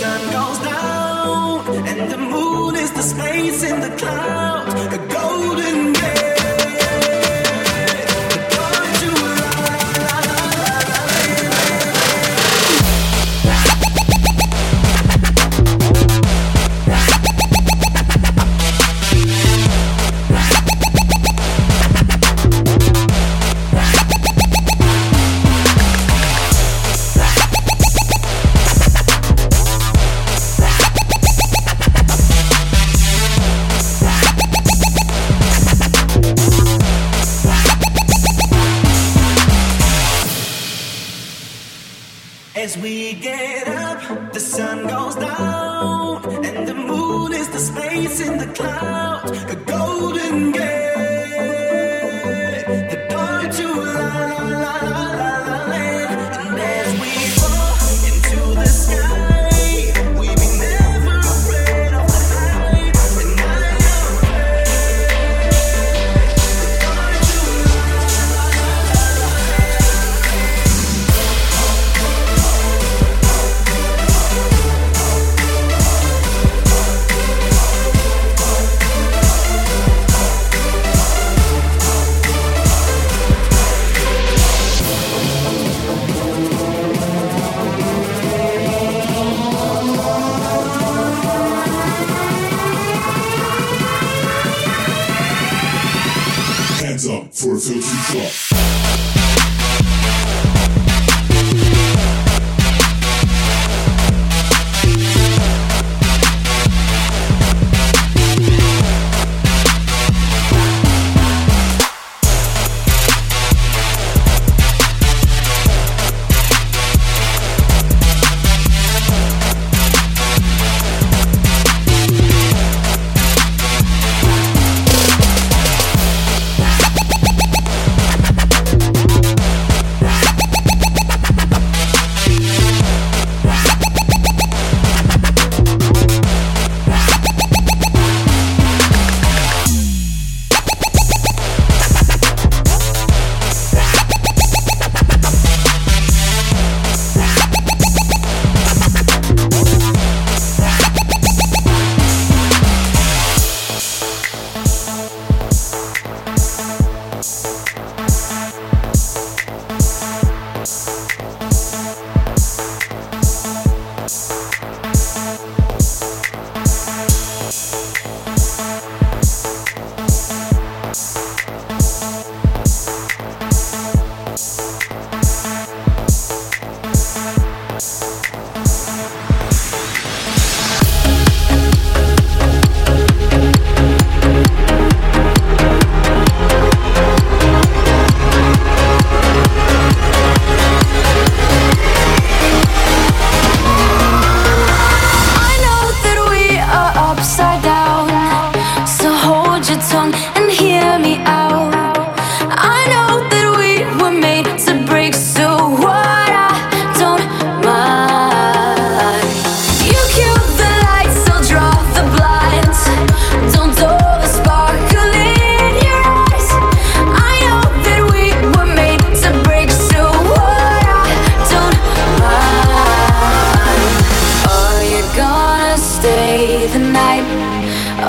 Don't and the moon is the space in your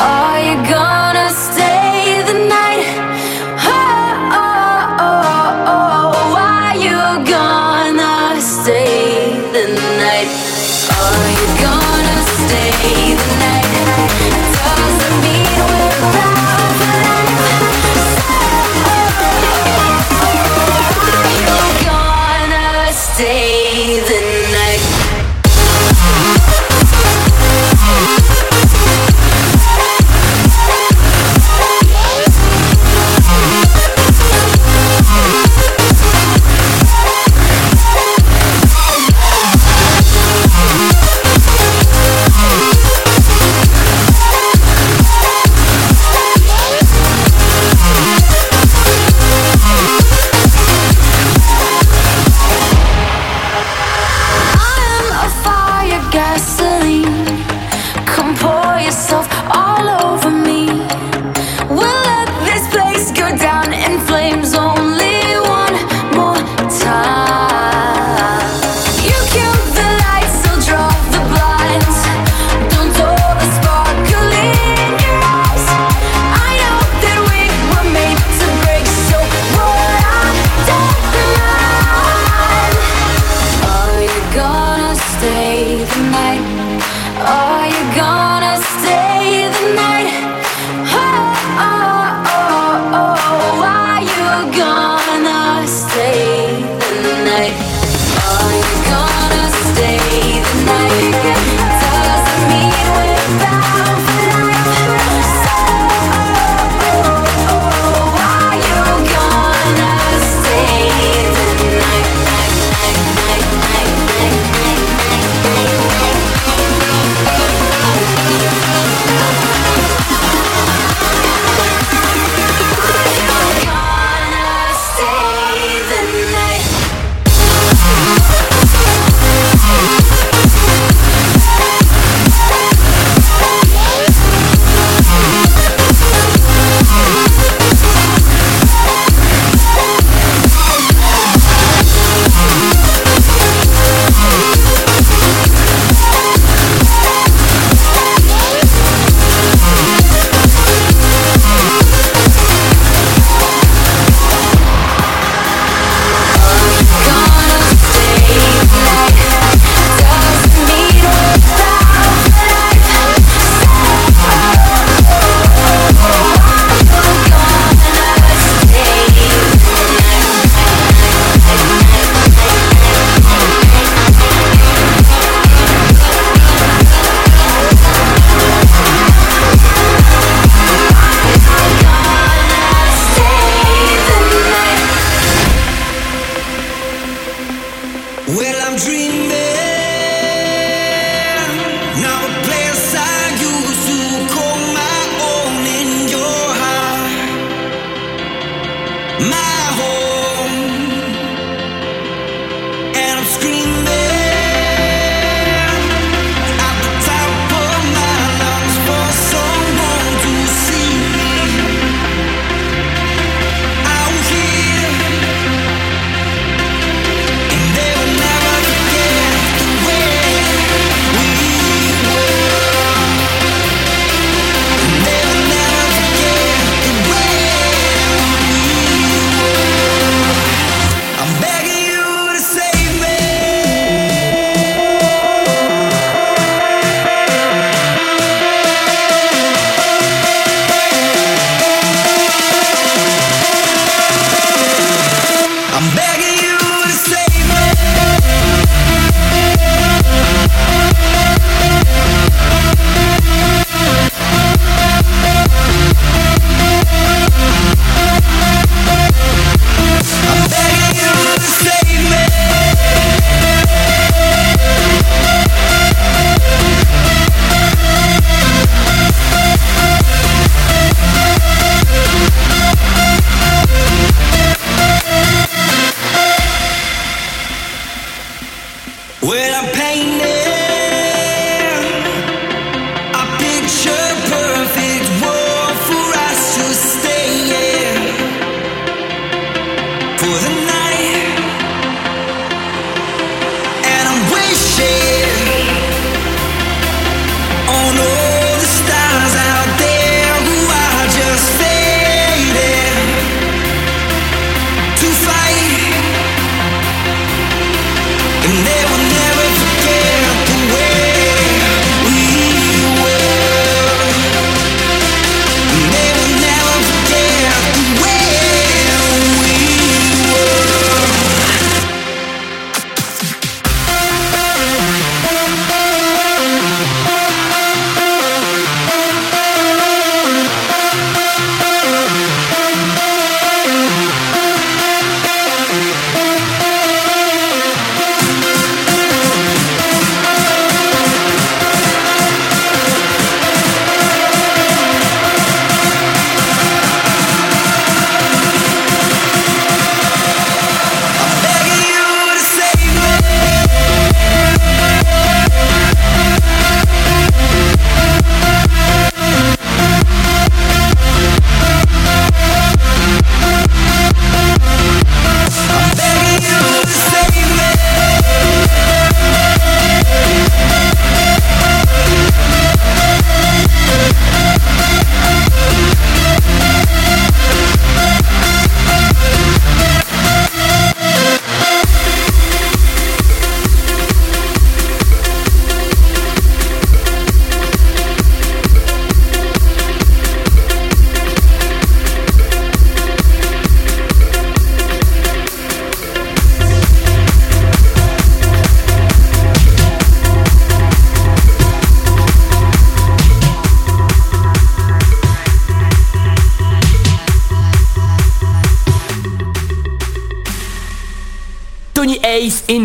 oh.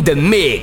The mix.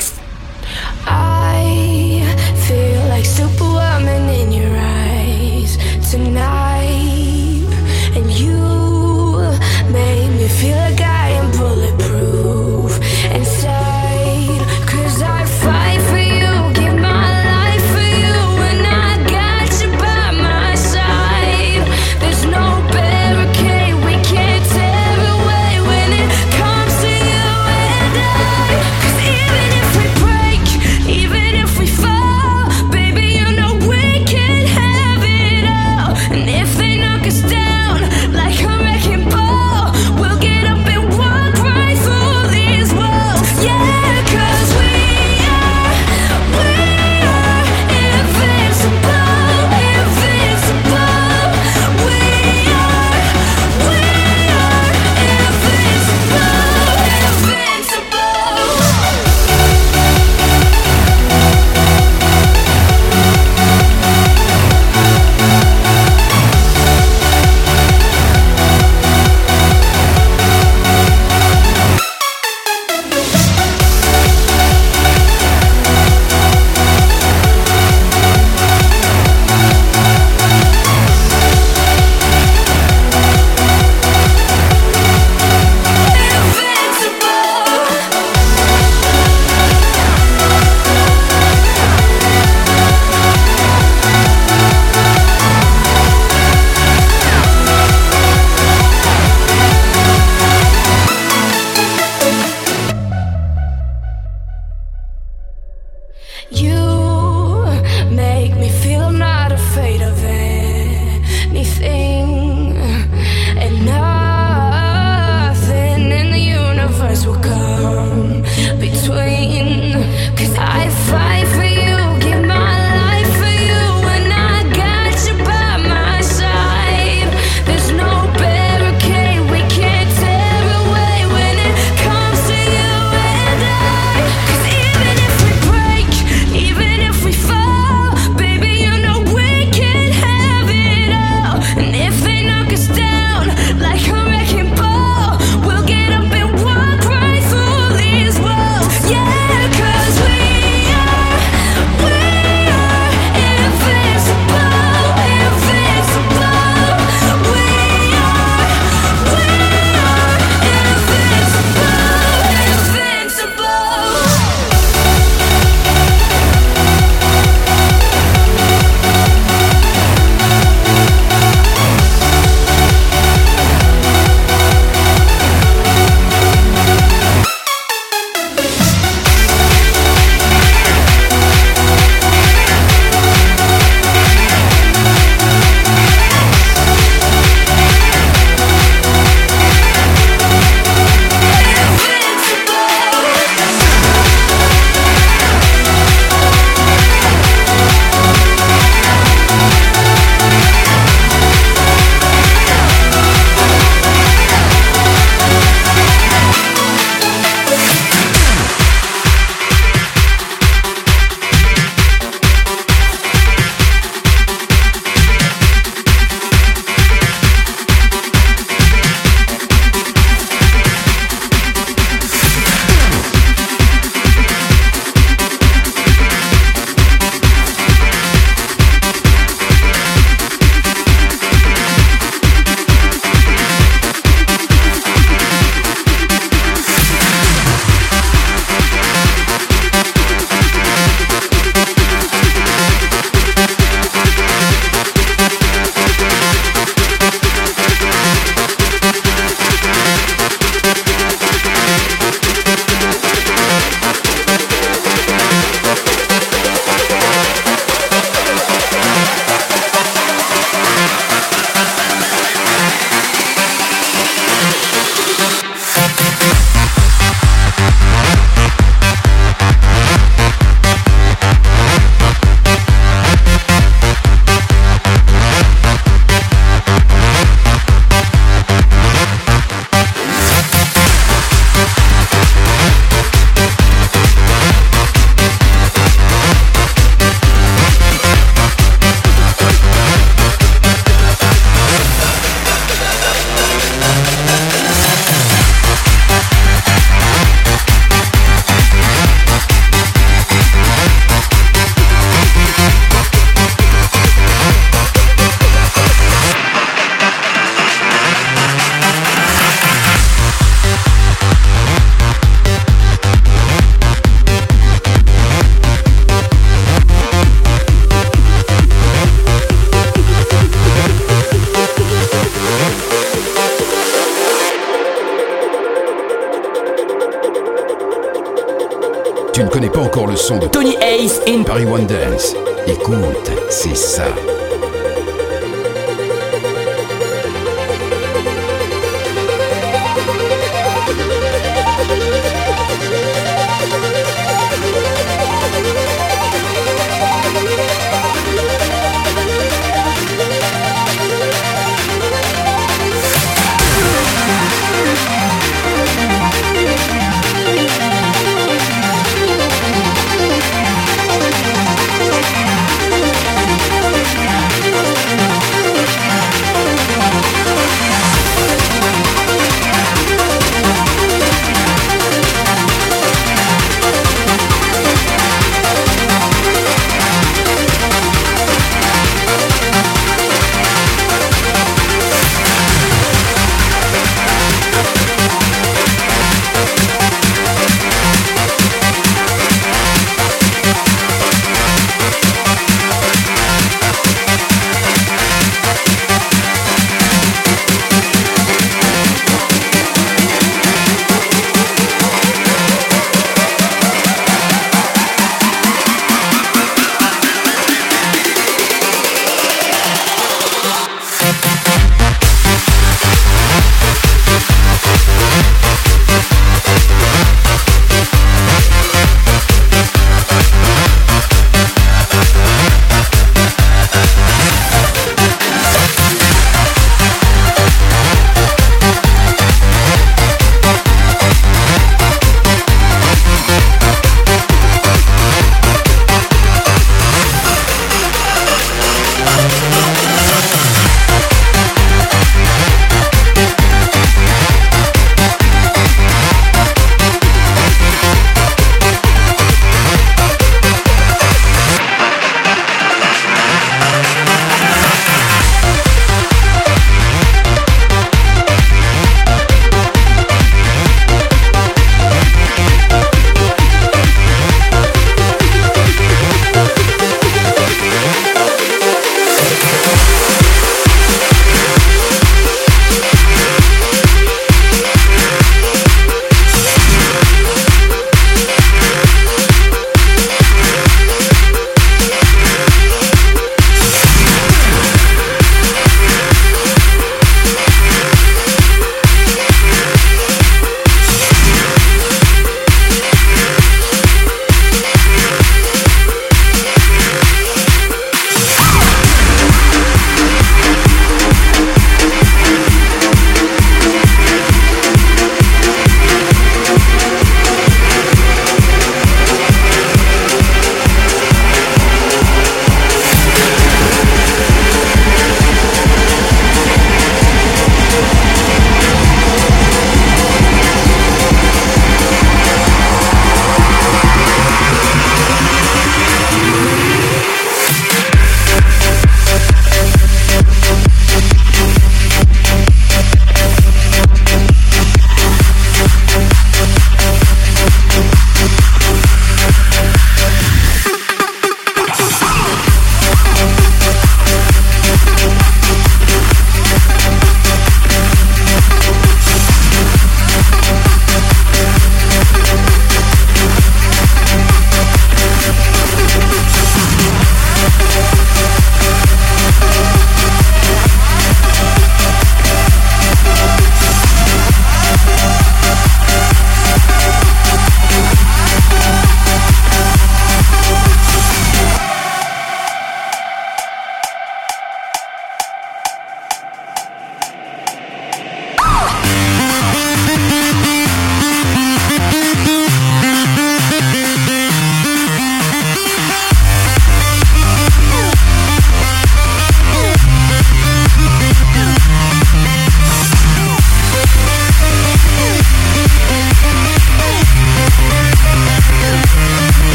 Son de Tony Ace in Paris One Dance,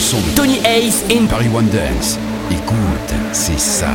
son de Tony Ace in Paris One Dance. Écoute, c'est ça.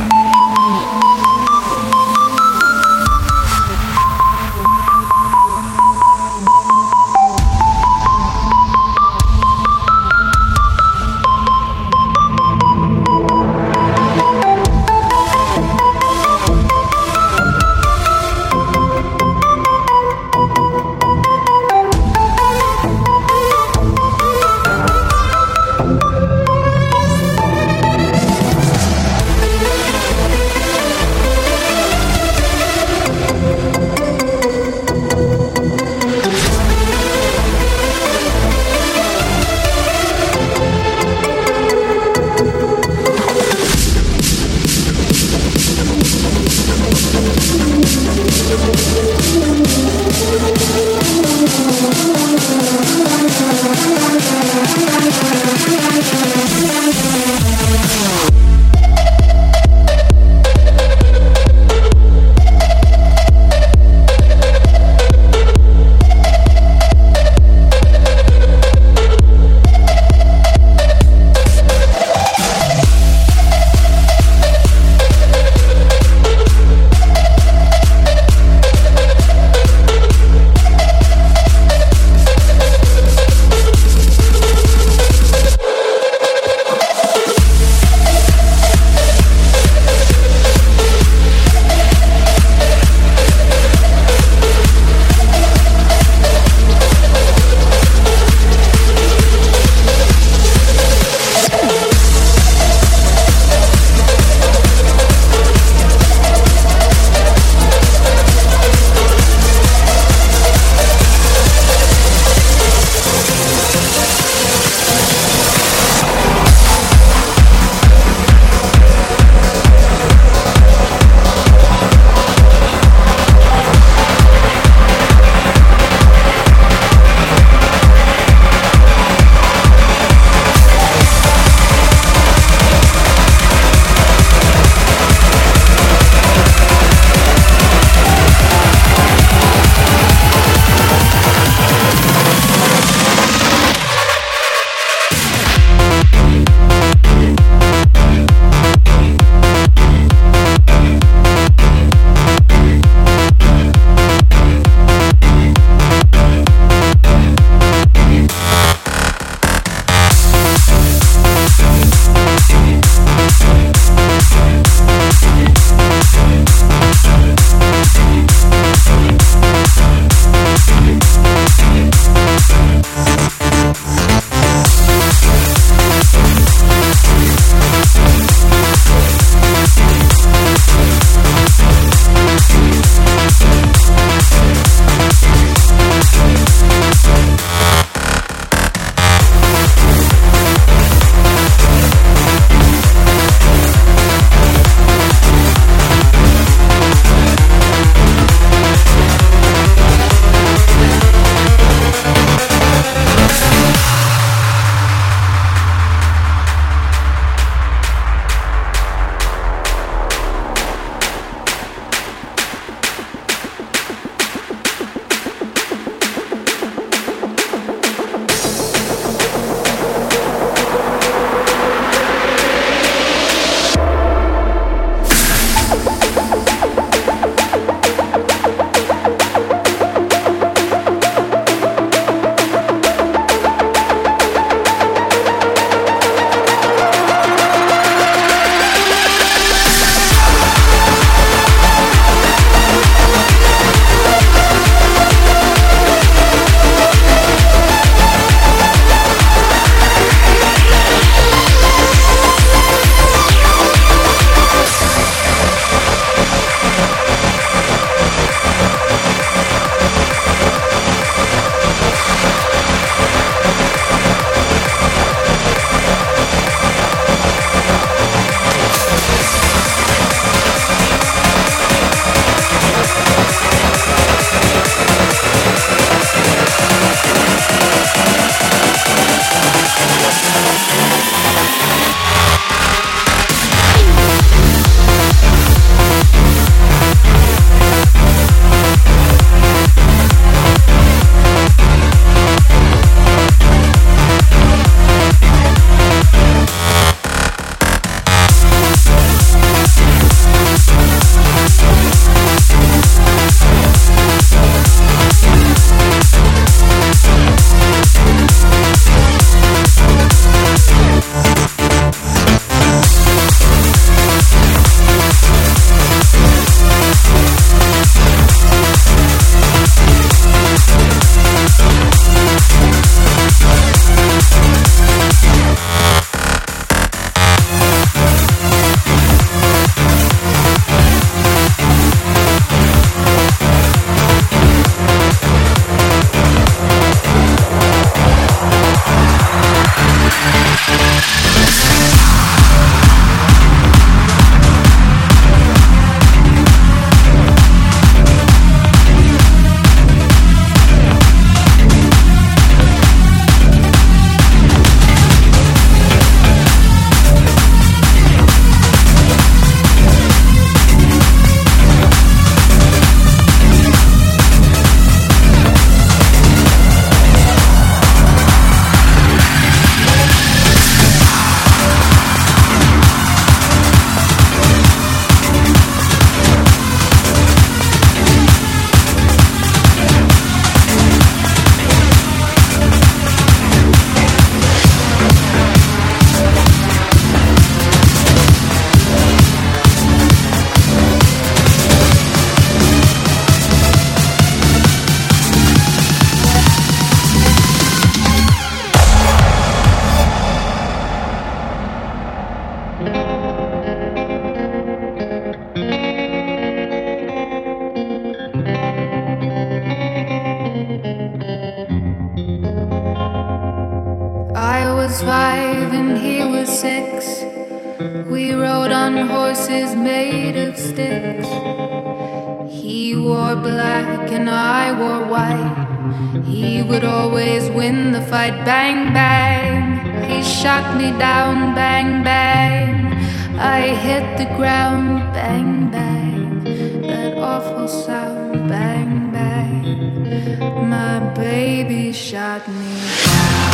shot me down.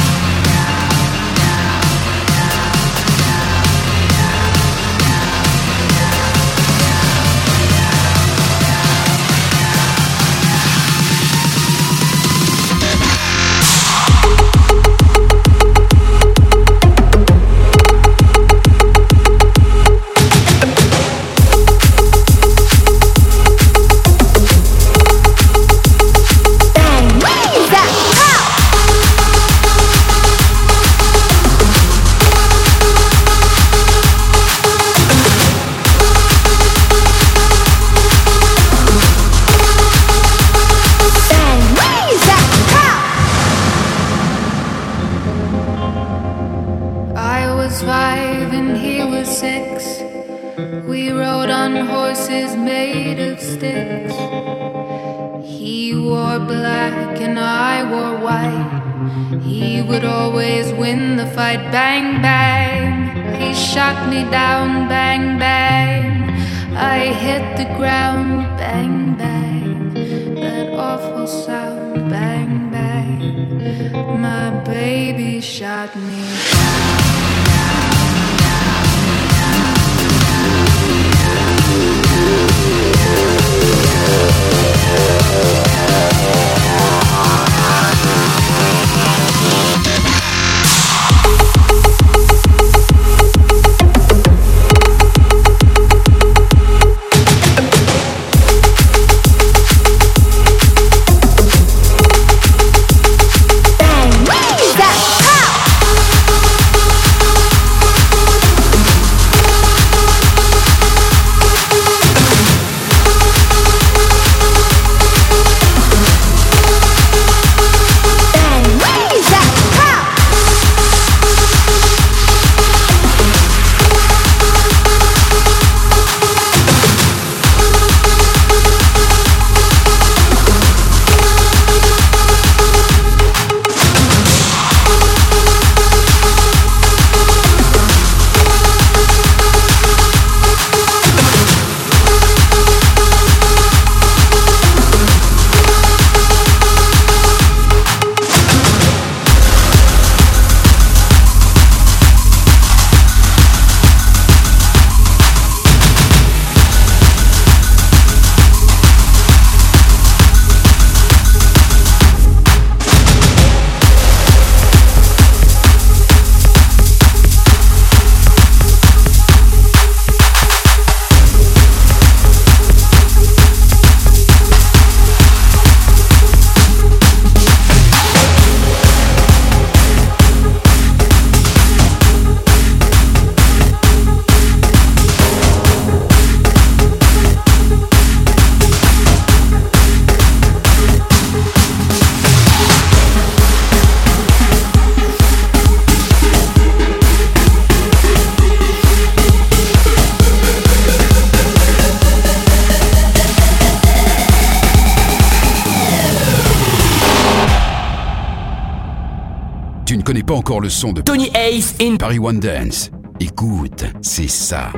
le son de Tony Ace in Paris One Dance. Écoute, c'est ça.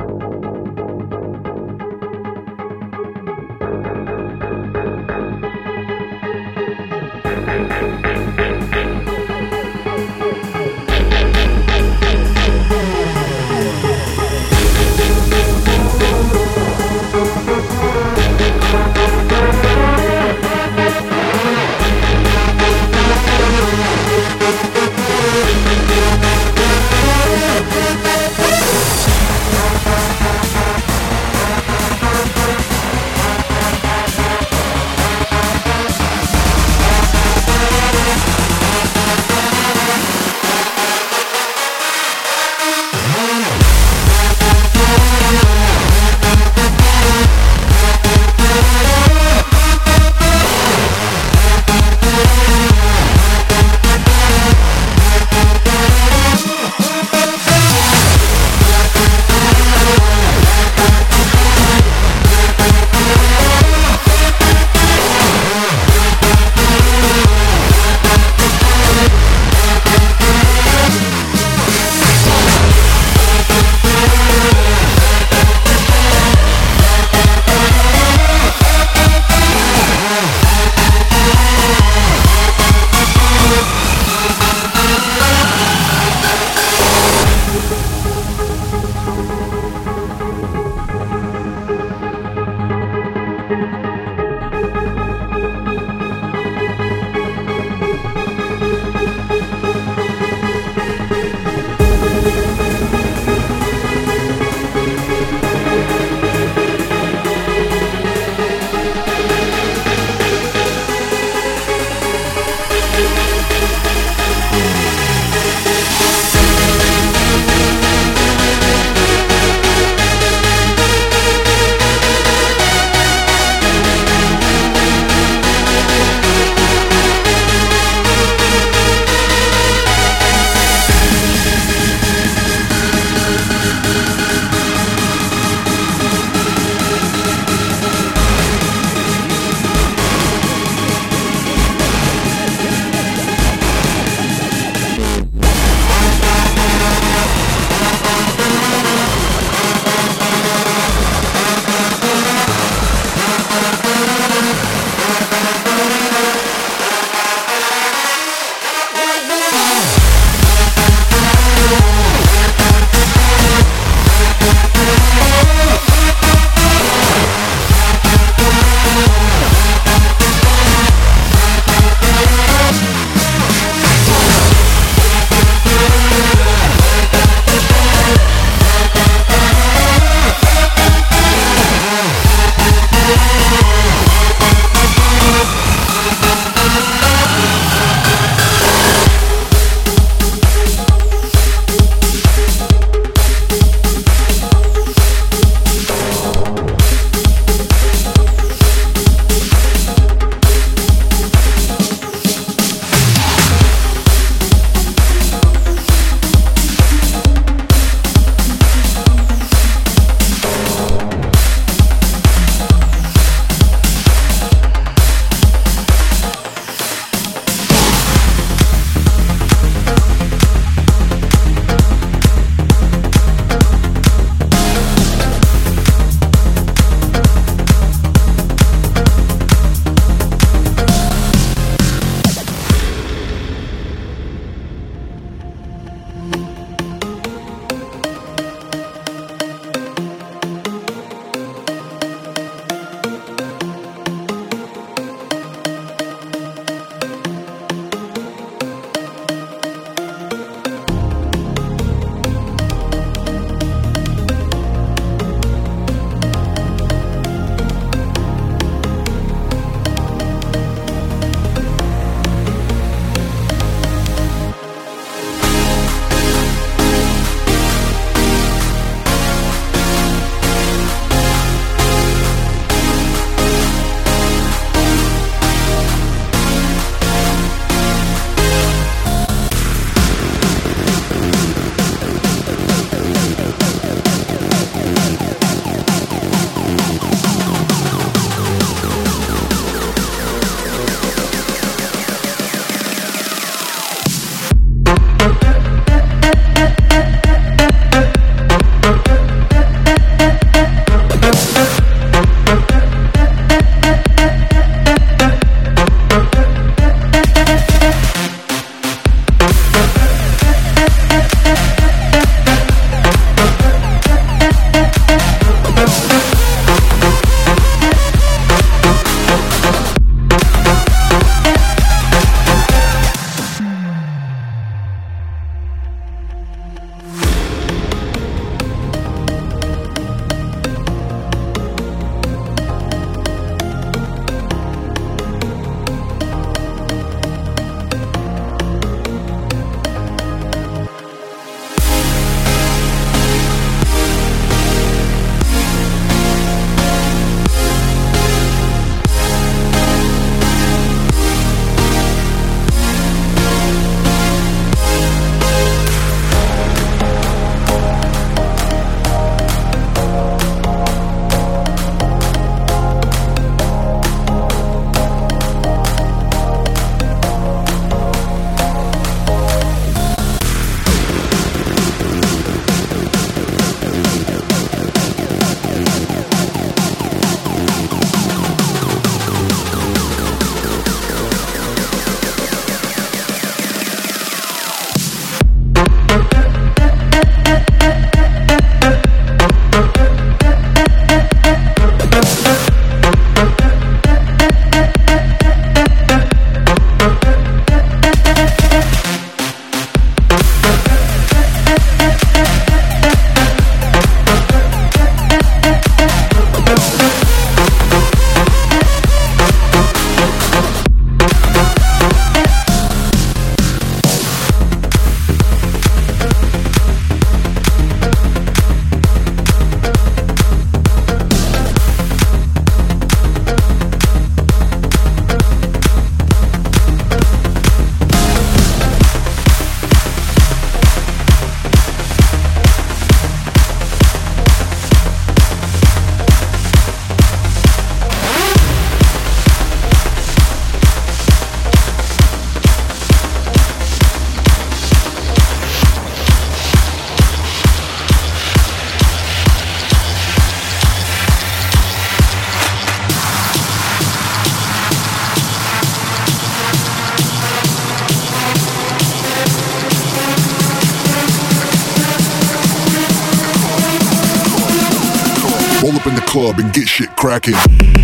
Up in the club and get shit cracking.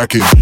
Cracking.